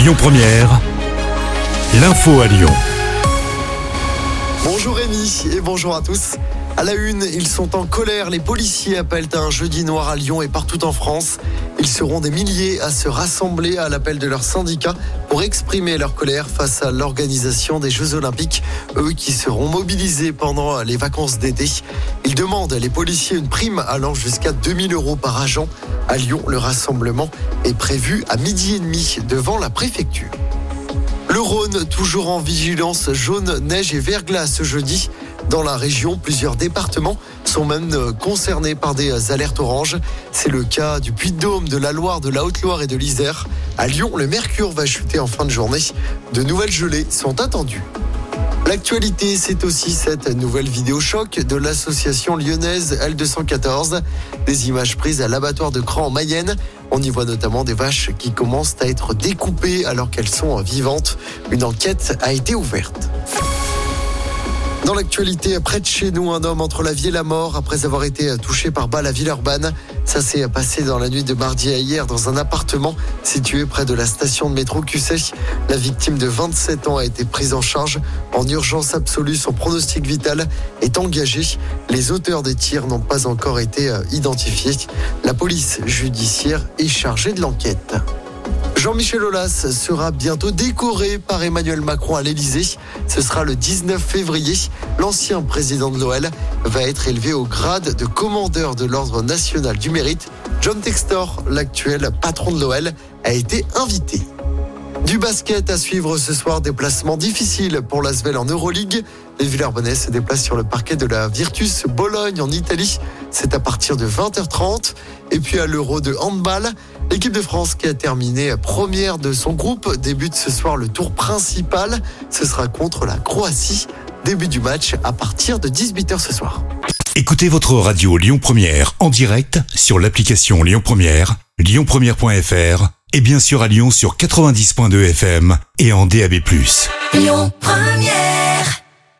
Lyon Première, l'info à Lyon. Bonjour Rémi et bonjour à tous. À la une, ils sont en colère. Les policiers appellent à un jeudi noir à Lyon et partout en France. Ils seront des milliers à se rassembler à l'appel de leur syndicat pour exprimer leur colère face à l'organisation des Jeux Olympiques, eux qui seront mobilisés pendant les vacances d'été. Ils demandent les policiers une prime allant jusqu'à 2000 euros par agent. À Lyon, le rassemblement est prévu à midi et demi devant la préfecture. Le Rhône, toujours en vigilance jaune, neige et verglas ce jeudi. Dans la région, plusieurs départements sont même euh, concernés par des euh, alertes oranges. C'est le cas du Puy-de-Dôme, de la Loire, de la Haute-Loire et de l'Isère. À Lyon, le mercure va chuter en fin de journée. De nouvelles gelées sont attendues. L'actualité, c'est aussi cette nouvelle vidéo choc de l'association lyonnaise L214. Des images prises à l'abattoir de Cran en Mayenne. On y voit notamment des vaches qui commencent à être découpées alors qu'elles sont vivantes. Une enquête a été ouverte. Dans l'actualité, près de chez nous, un homme entre la vie et la mort après avoir été touché par balle à Villeurbanne. Ça s'est passé dans la nuit de mardi à hier dans un appartement situé près de la station de métro QC. La victime de 27 ans a été prise en charge en urgence absolue. Son pronostic vital est engagé. Les auteurs des tirs n'ont pas encore été euh, identifiés. La police judiciaire est chargée de l'enquête. Jean-Michel Aulas sera bientôt décoré par Emmanuel Macron à l'Elysée. Ce sera le 19 février. L'ancien président de l'OL va être élevé au grade de commandeur de l'Ordre national du mérite. John Textor, l'actuel patron de l'OL, a été invité. Du basket à suivre ce soir, déplacement difficile pour l'Asvel en Euroleague. Les Villers-Bonnais se déplacent sur le parquet de la Virtus Bologne en Italie. C'est à partir de 20h30. Et puis à l'Euro de handball, l'équipe de France qui a terminé première de son groupe débute ce soir le tour principal. Ce sera contre la Croatie. Début du match à partir de 18h ce soir. Écoutez votre radio Lyon Première en direct sur l'application Lyon Première, lyonpremière.fr et bien sûr à Lyon sur 90.2 FM et en DAB+. Lyon Première